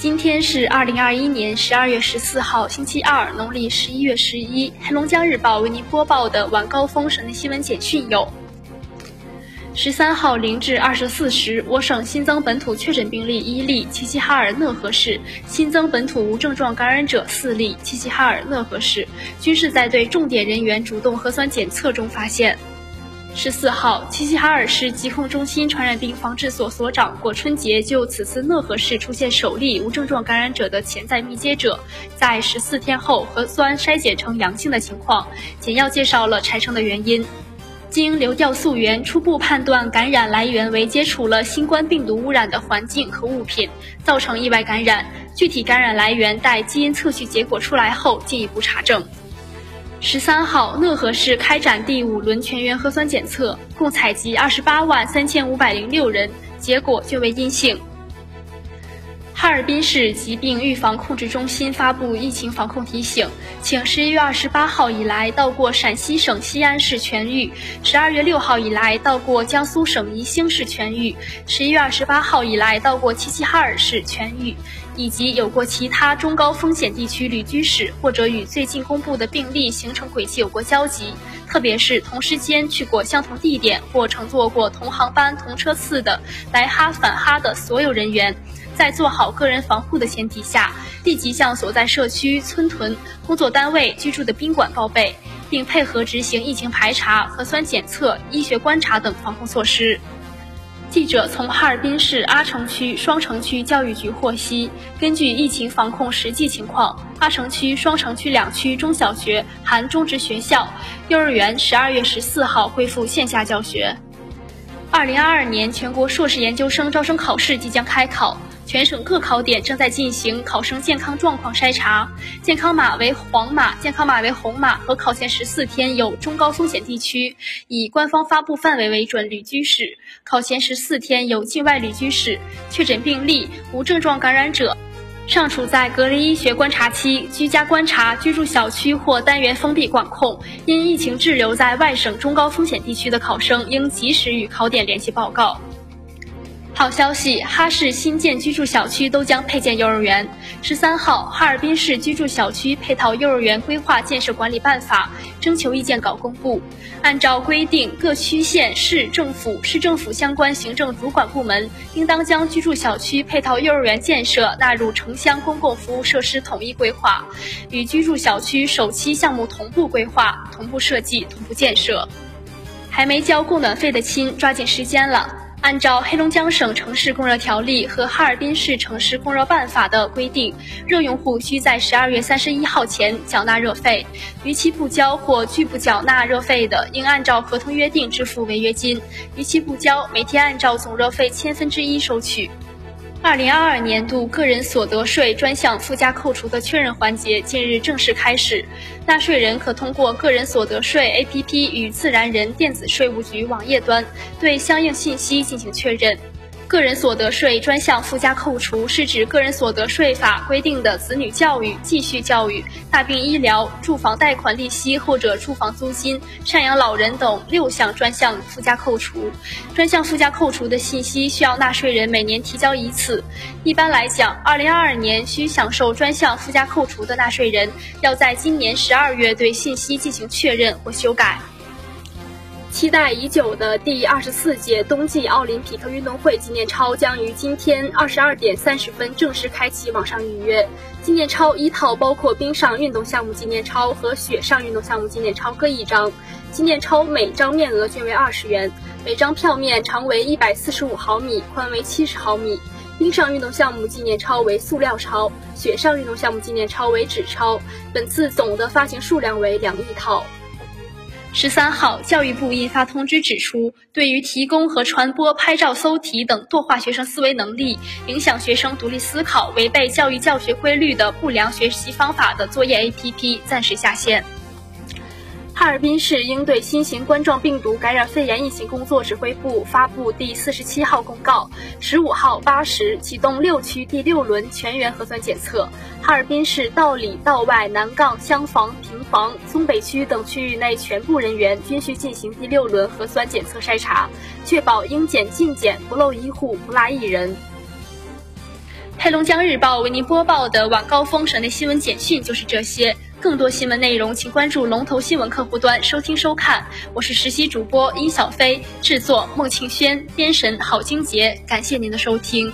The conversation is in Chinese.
今天是二零二一年十二月十四号，星期二，农历十一月十一。黑龙江日报为您播报的晚高峰省内新闻简讯有：十三号零至二十四时，我省新增本土确诊病例一例，齐齐哈尔讷河市；新增本土无症状感染者四例，齐齐哈尔讷河市，均是在对重点人员主动核酸检测中发现。十四号，齐齐哈尔市疾控中心传染病防治所所长果春杰就此次讷河市出现首例无症状感染者的潜在密接者，在十四天后核酸筛检呈阳性的情况，简要介绍了产生的原因。经流调溯源，初步判断感染来源为接触了新冠病毒污染的环境和物品，造成意外感染。具体感染来源待基因测序结果出来后进一步查证。十三号，讷河市开展第五轮全员核酸检测，共采集二十八万三千五百零六人，结果均为阴性。哈尔滨市疾病预防控制中心发布疫情防控提醒，请十一月二十八号以来到过陕西省西安市全域，十二月六号以来到过江苏省宜兴市全域，十一月二十八号以来到过齐齐哈尔市全域。以及有过其他中高风险地区旅居史，或者与最近公布的病例形成轨迹有过交集，特别是同时间去过相同地点或乘坐过同航班、同车次的来哈返哈的所有人员，在做好个人防护的前提下，立即向所在社区、村屯、工作单位、居住的宾馆报备，并配合执行疫情排查、核酸检测、医学观察等防控措施。记者从哈尔滨市阿城区、双城区教育局获悉，根据疫情防控实际情况，阿城区、双城区两区中小学含中职学校、幼儿园十二月十四号恢复线下教学。二零二二年全国硕士研究生招生考试即将开考。全省各考点正在进行考生健康状况筛查，健康码为黄码、健康码为红码和考前十四天有中高风险地区，以官方发布范围为准旅居史；考前十四天有境外旅居史、确诊病例、无症状感染者、尚处在隔离医学观察期、居家观察、居住小区或单元封闭管控、因疫情滞留在外省中高风险地区的考生，应及时与考点联系报告。好消息，哈市新建居住小区都将配建幼儿园。十三号，哈尔滨市居住小区配套幼儿园规划建设管理办法征求意见稿公布。按照规定，各区县市政府、市政府相关行政主管部门应当将居住小区配套幼儿园建设纳入城乡公共服务设施统一规划，与居住小区首期项目同步规划、同步设计、同步建设。还没交供暖费的亲，抓紧时间了。按照黑龙江省城市供热条例和哈尔滨市城市供热办法的规定，热用户需在十二月三十一号前缴纳热费，逾期不交或拒不缴纳热费的，应按照合同约定支付违约金；逾期不交，每天按照总热费千分之一收取。二零二二年度个人所得税专项附加扣除的确认环节近日正式开始，纳税人可通过个人所得税 APP 与自然人电子税务局网页端对相应信息进行确认。个人所得税专项附加扣除是指个人所得税法规定的子女教育、继续教育、大病医疗、住房贷款利息或者住房租金、赡养老人等六项专项附加扣除。专项附加扣除的信息需要纳税人每年提交一次。一般来讲，二零二二年需享受专项附加扣除的纳税人，要在今年十二月对信息进行确认或修改。期待已久的第二十四届冬季奥林匹克运动会纪念钞将于今天二十二点三十分正式开启网上预约。纪念钞一套包括冰上运动项目纪念钞和雪上运动项目纪念钞各一张。纪念钞每张面额均为二十元，每张票面长为一百四十五毫米，宽为七十毫米。冰上运动项目纪念钞为塑料钞，雪上运动项目纪念钞为纸钞。本次总的发行数量为两亿套。十三号，教育部印发通知指出，对于提供和传播拍照搜题等弱化学生思维能力、影响学生独立思考、违背教育教学规律的不良学习方法的作业 APP 暂时下线。哈尔滨市应对新型冠状病毒感染肺炎疫情工作指挥部发布第四十七号公告，十五号八时启动六区第六轮全员核酸检测。哈尔滨市道里、道外、南岗、厢房、平房、松北区等区域内全部人员均需进行第六轮核酸检测筛查，确保应检尽检，不漏一户，不落一人。黑龙江日报为您播报的晚高峰省内新闻简讯就是这些。更多新闻内容，请关注龙头新闻客户端收听收看。我是实习主播殷小飞，制作孟庆轩，编审郝金杰。感谢您的收听。